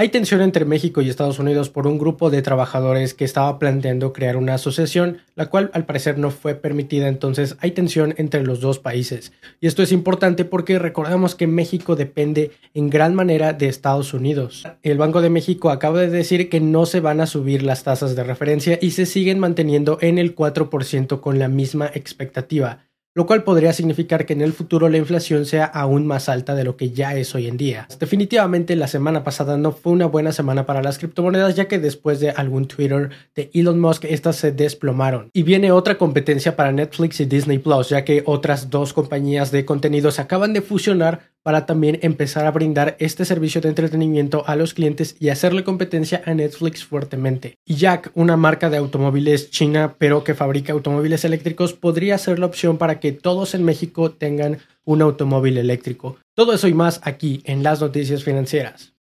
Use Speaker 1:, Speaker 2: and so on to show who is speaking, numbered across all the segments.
Speaker 1: Hay tensión entre México y Estados Unidos por un grupo de trabajadores que estaba planteando crear una asociación, la cual al parecer no fue permitida, entonces hay tensión entre los dos países. Y esto es importante porque recordamos que México depende en gran manera de Estados Unidos. El Banco de México acaba de decir que no se van a subir las tasas de referencia y se siguen manteniendo en el 4% con la misma expectativa lo cual podría significar que en el futuro la inflación sea aún más alta de lo que ya es hoy en día. Definitivamente la semana pasada no fue una buena semana para las criptomonedas ya que después de algún Twitter de Elon Musk estas se desplomaron. Y viene otra competencia para Netflix y Disney Plus ya que otras dos compañías de contenido se acaban de fusionar para también empezar a brindar este servicio de entretenimiento a los clientes y hacerle competencia a Netflix fuertemente. Y Jack, una marca de automóviles china pero que fabrica automóviles eléctricos, podría ser la opción para que todos en México tengan un automóvil eléctrico. Todo eso y más aquí en las noticias financieras.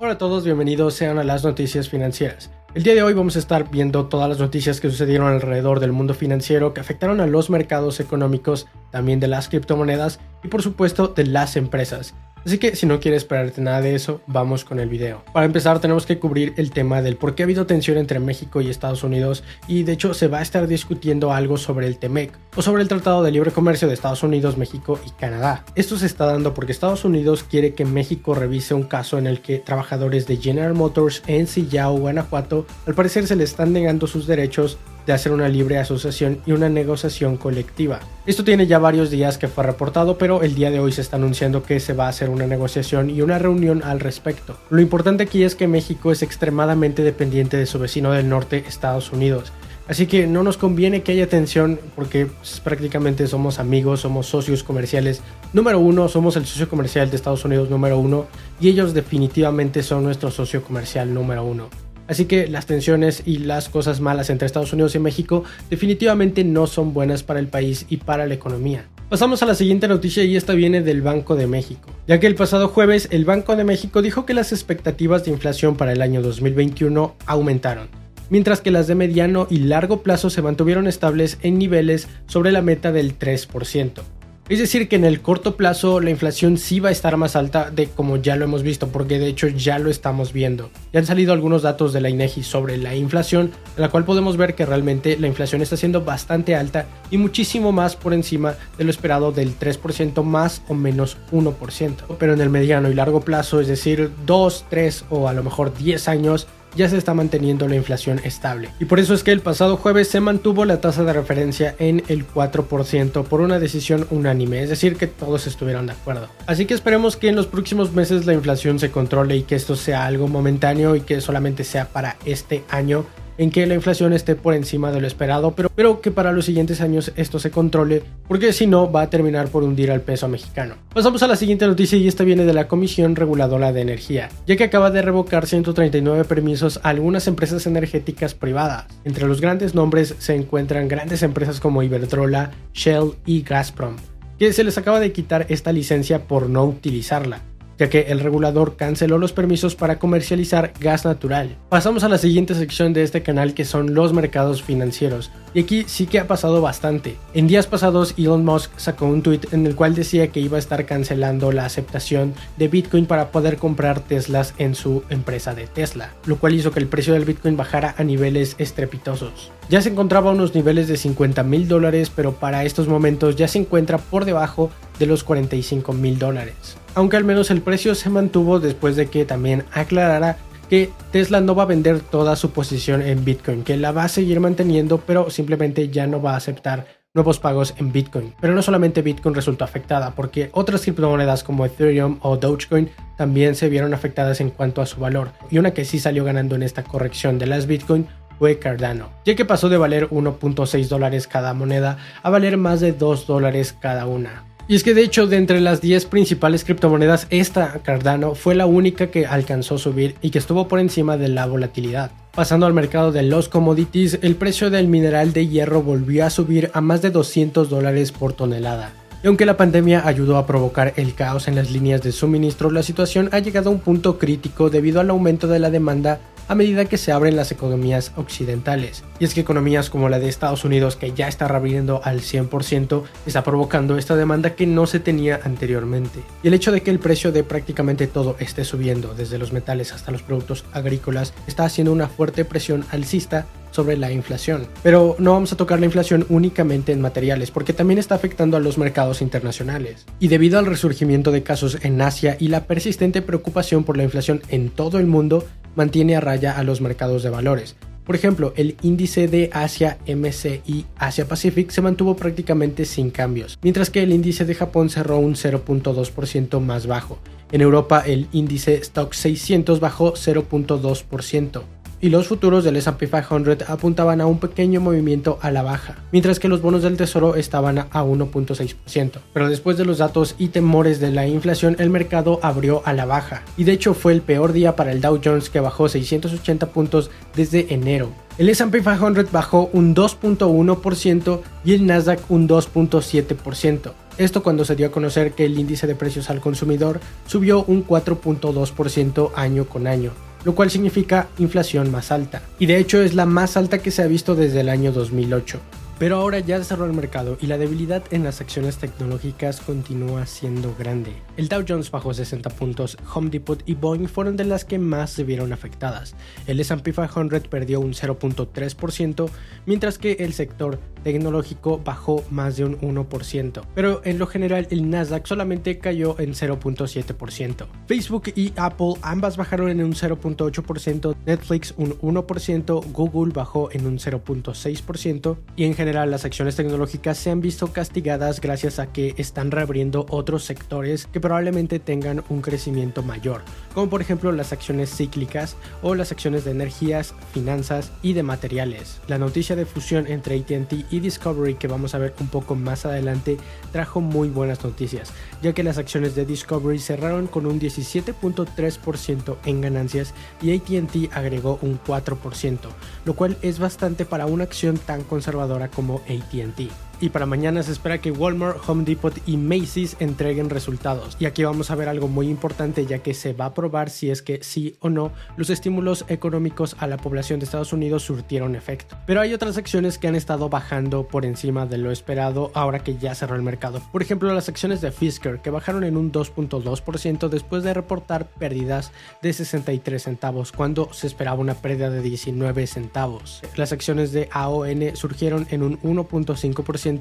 Speaker 1: Hola a todos, bienvenidos sean a las noticias financieras. El día de hoy vamos a estar viendo todas las noticias que sucedieron alrededor del mundo financiero que afectaron a los mercados económicos, también de las criptomonedas y por supuesto de las empresas. Así que si no quieres esperarte nada de eso, vamos con el video. Para empezar tenemos que cubrir el tema del por qué ha habido tensión entre México y Estados Unidos y de hecho se va a estar discutiendo algo sobre el TEMEC o sobre el Tratado de Libre Comercio de Estados Unidos, México y Canadá. Esto se está dando porque Estados Unidos quiere que México revise un caso en el que trabajadores de General Motors en Sillao, Guanajuato, al parecer se le están negando sus derechos de hacer una libre asociación y una negociación colectiva. Esto tiene ya varios días que fue reportado, pero el día de hoy se está anunciando que se va a hacer una negociación y una reunión al respecto. Lo importante aquí es que México es extremadamente dependiente de su vecino del norte, Estados Unidos. Así que no nos conviene que haya tensión porque pues, prácticamente somos amigos, somos socios comerciales número uno, somos el socio comercial de Estados Unidos número uno y ellos definitivamente son nuestro socio comercial número uno. Así que las tensiones y las cosas malas entre Estados Unidos y México definitivamente no son buenas para el país y para la economía. Pasamos a la siguiente noticia y esta viene del Banco de México, ya que el pasado jueves el Banco de México dijo que las expectativas de inflación para el año 2021 aumentaron, mientras que las de mediano y largo plazo se mantuvieron estables en niveles sobre la meta del 3%. Es decir, que en el corto plazo la inflación sí va a estar más alta de como ya lo hemos visto, porque de hecho ya lo estamos viendo. Ya han salido algunos datos de la INEGI sobre la inflación, en la cual podemos ver que realmente la inflación está siendo bastante alta y muchísimo más por encima de lo esperado del 3% más o menos 1%. Pero en el mediano y largo plazo, es decir, 2, 3 o a lo mejor 10 años, ya se está manteniendo la inflación estable. Y por eso es que el pasado jueves se mantuvo la tasa de referencia en el 4% por una decisión unánime, es decir, que todos estuvieron de acuerdo. Así que esperemos que en los próximos meses la inflación se controle y que esto sea algo momentáneo y que solamente sea para este año en que la inflación esté por encima de lo esperado, pero, pero que para los siguientes años esto se controle, porque si no va a terminar por hundir al peso mexicano. Pasamos a la siguiente noticia y esta viene de la Comisión Reguladora de Energía, ya que acaba de revocar 139 permisos a algunas empresas energéticas privadas. Entre los grandes nombres se encuentran grandes empresas como Iberdrola, Shell y Gazprom, que se les acaba de quitar esta licencia por no utilizarla. Ya que el regulador canceló los permisos para comercializar gas natural. Pasamos a la siguiente sección de este canal que son los mercados financieros. Y aquí sí que ha pasado bastante. En días pasados Elon Musk sacó un tweet en el cual decía que iba a estar cancelando la aceptación de Bitcoin para poder comprar Teslas en su empresa de Tesla, lo cual hizo que el precio del Bitcoin bajara a niveles estrepitosos. Ya se encontraba a unos niveles de 50 mil dólares, pero para estos momentos ya se encuentra por debajo de los 45 mil dólares. Aunque al menos el precio se mantuvo después de que también aclarara que Tesla no va a vender toda su posición en Bitcoin, que la va a seguir manteniendo, pero simplemente ya no va a aceptar nuevos pagos en Bitcoin. Pero no solamente Bitcoin resultó afectada, porque otras criptomonedas como Ethereum o Dogecoin también se vieron afectadas en cuanto a su valor. Y una que sí salió ganando en esta corrección de las Bitcoin fue Cardano, ya que pasó de valer 1.6 dólares cada moneda a valer más de 2 dólares cada una. Y es que de hecho de entre las 10 principales criptomonedas, esta Cardano fue la única que alcanzó subir y que estuvo por encima de la volatilidad. Pasando al mercado de los commodities, el precio del mineral de hierro volvió a subir a más de 200 dólares por tonelada. Y aunque la pandemia ayudó a provocar el caos en las líneas de suministro, la situación ha llegado a un punto crítico debido al aumento de la demanda a medida que se abren las economías occidentales. Y es que economías como la de Estados Unidos, que ya está reabriendo al 100%, está provocando esta demanda que no se tenía anteriormente. Y el hecho de que el precio de prácticamente todo esté subiendo, desde los metales hasta los productos agrícolas, está haciendo una fuerte presión alcista sobre la inflación. Pero no vamos a tocar la inflación únicamente en materiales, porque también está afectando a los mercados internacionales. Y debido al resurgimiento de casos en Asia y la persistente preocupación por la inflación en todo el mundo, mantiene a raya a los mercados de valores. Por ejemplo, el índice de Asia MCI Asia Pacific se mantuvo prácticamente sin cambios, mientras que el índice de Japón cerró un 0.2% más bajo. En Europa el índice Stock 600 bajó 0.2% y los futuros del S&P 500 apuntaban a un pequeño movimiento a la baja, mientras que los bonos del tesoro estaban a 1.6%. Pero después de los datos y temores de la inflación, el mercado abrió a la baja, y de hecho fue el peor día para el Dow Jones que bajó 680 puntos desde enero. El S&P 500 bajó un 2.1% y el Nasdaq un 2.7%. Esto cuando se dio a conocer que el índice de precios al consumidor subió un 4.2% año con año lo cual significa inflación más alta. Y de hecho es la más alta que se ha visto desde el año 2008. Pero ahora ya cerró el mercado y la debilidad en las acciones tecnológicas continúa siendo grande. El Dow Jones bajó 60 puntos, Home Depot y Boeing fueron de las que más se vieron afectadas. El S&P 500 perdió un 0.3%, mientras que el sector tecnológico bajó más de un 1%, pero en lo general el Nasdaq solamente cayó en 0.7%. Facebook y Apple ambas bajaron en un 0.8%, Netflix un 1%, Google bajó en un 0.6% y en general las acciones tecnológicas se han visto castigadas gracias a que están reabriendo otros sectores que probablemente tengan un crecimiento mayor, como por ejemplo las acciones cíclicas o las acciones de energías, finanzas y de materiales. La noticia de fusión entre AT&T y Discovery que vamos a ver un poco más adelante trajo muy buenas noticias, ya que las acciones de Discovery cerraron con un 17.3% en ganancias y ATT agregó un 4%, lo cual es bastante para una acción tan conservadora como ATT. Y para mañana se espera que Walmart, Home Depot y Macy's entreguen resultados. Y aquí vamos a ver algo muy importante ya que se va a probar si es que sí o no los estímulos económicos a la población de Estados Unidos surtieron efecto. Pero hay otras acciones que han estado bajando por encima de lo esperado ahora que ya cerró el mercado. Por ejemplo, las acciones de Fisker que bajaron en un 2.2% después de reportar pérdidas de 63 centavos cuando se esperaba una pérdida de 19 centavos. Las acciones de AON surgieron en un 1.5%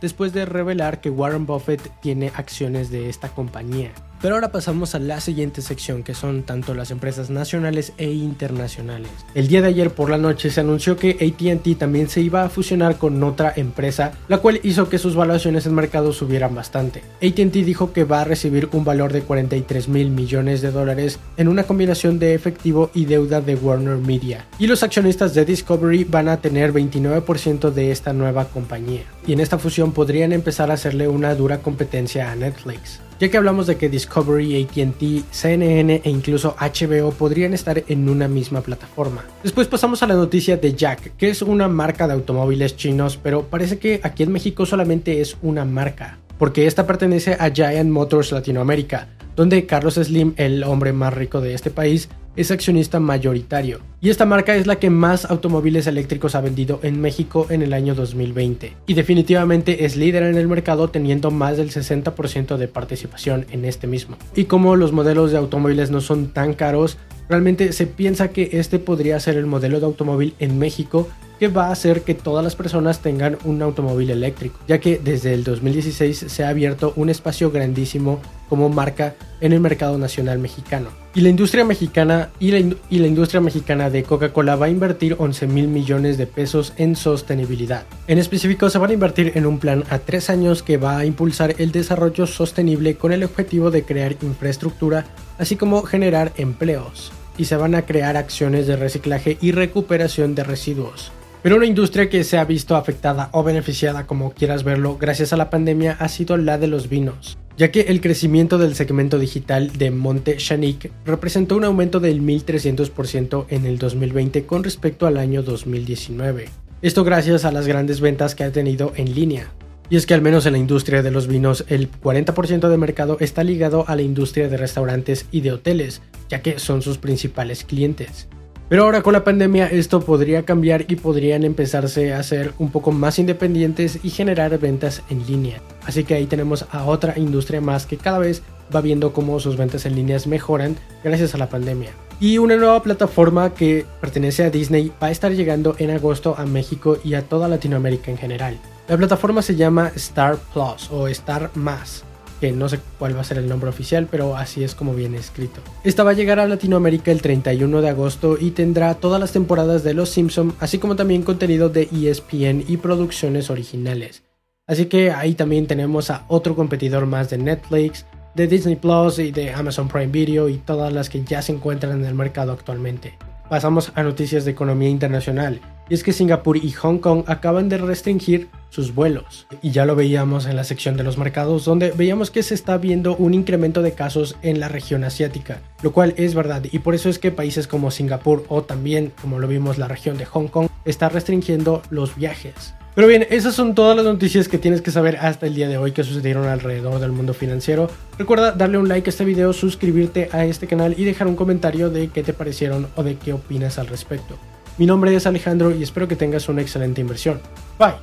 Speaker 1: después de revelar que Warren Buffett tiene acciones de esta compañía. Pero ahora pasamos a la siguiente sección que son tanto las empresas nacionales e internacionales. El día de ayer por la noche se anunció que ATT también se iba a fusionar con otra empresa, la cual hizo que sus valuaciones en mercado subieran bastante. ATT dijo que va a recibir un valor de 43 mil millones de dólares en una combinación de efectivo y deuda de Warner Media. Y los accionistas de Discovery van a tener 29% de esta nueva compañía. Y en esta fusión podrían empezar a hacerle una dura competencia a Netflix ya que hablamos de que Discovery, ATT, CNN e incluso HBO podrían estar en una misma plataforma. Después pasamos a la noticia de Jack, que es una marca de automóviles chinos, pero parece que aquí en México solamente es una marca. porque esta pertenece a Giant Motors Latinoamérica, donde Carlos Slim, el hombre más rico de este país, es accionista mayoritario. Y esta marca es la que más automóviles eléctricos ha vendido en México en el año 2020. Y definitivamente es líder en el mercado teniendo más del 60% de participación en este mismo. Y como los modelos de automóviles no son tan caros, realmente se piensa que este podría ser el modelo de automóvil en México que va a hacer que todas las personas tengan un automóvil eléctrico, ya que desde el 2016 se ha abierto un espacio grandísimo como marca en el mercado nacional mexicano. Y la industria mexicana y la, industria mexicana de Coca-Cola va a invertir 11 mil millones de pesos en sostenibilidad. En específico se van a invertir en un plan a tres años que va a impulsar el desarrollo sostenible con el objetivo de crear infraestructura, así como generar empleos. Y se van a crear acciones de reciclaje y recuperación de residuos. Pero una industria que se ha visto afectada o beneficiada como quieras verlo gracias a la pandemia ha sido la de los vinos, ya que el crecimiento del segmento digital de Monte Chanic representó un aumento del 1300% en el 2020 con respecto al año 2019. Esto gracias a las grandes ventas que ha tenido en línea. Y es que al menos en la industria de los vinos el 40% del mercado está ligado a la industria de restaurantes y de hoteles, ya que son sus principales clientes. Pero ahora con la pandemia esto podría cambiar y podrían empezarse a ser un poco más independientes y generar ventas en línea. Así que ahí tenemos a otra industria más que cada vez va viendo cómo sus ventas en líneas mejoran gracias a la pandemia. Y una nueva plataforma que pertenece a Disney va a estar llegando en agosto a México y a toda Latinoamérica en general. La plataforma se llama Star Plus o Star Más que no sé cuál va a ser el nombre oficial, pero así es como viene escrito. Esta va a llegar a Latinoamérica el 31 de agosto y tendrá todas las temporadas de Los Simpson, así como también contenido de ESPN y producciones originales. Así que ahí también tenemos a otro competidor más de Netflix, de Disney Plus y de Amazon Prime Video y todas las que ya se encuentran en el mercado actualmente. Pasamos a noticias de economía internacional, y es que Singapur y Hong Kong acaban de restringir sus vuelos. Y ya lo veíamos en la sección de los mercados, donde veíamos que se está viendo un incremento de casos en la región asiática, lo cual es verdad, y por eso es que países como Singapur o también, como lo vimos, la región de Hong Kong, está restringiendo los viajes. Pero bien, esas son todas las noticias que tienes que saber hasta el día de hoy que sucedieron alrededor del mundo financiero. Recuerda darle un like a este video, suscribirte a este canal y dejar un comentario de qué te parecieron o de qué opinas al respecto. Mi nombre es Alejandro y espero que tengas una excelente inversión. Bye.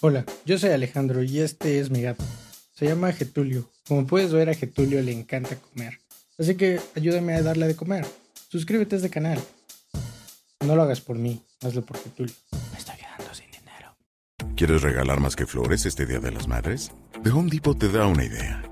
Speaker 1: Hola, yo soy Alejandro y este es mi gato. Se llama Getulio. Como puedes ver a Getulio le encanta comer. Así que ayúdame a darle de comer. Suscríbete a este canal. No lo hagas por mí, hazlo por Getulio. Me estoy quedando sin dinero.
Speaker 2: ¿Quieres regalar más que flores este Día de las Madres? The Home Depot te da una idea.